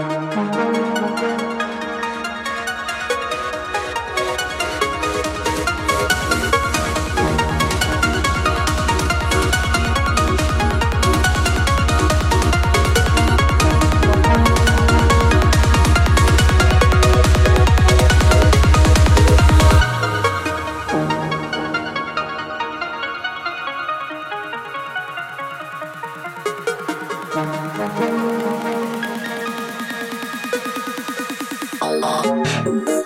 Thank Allah.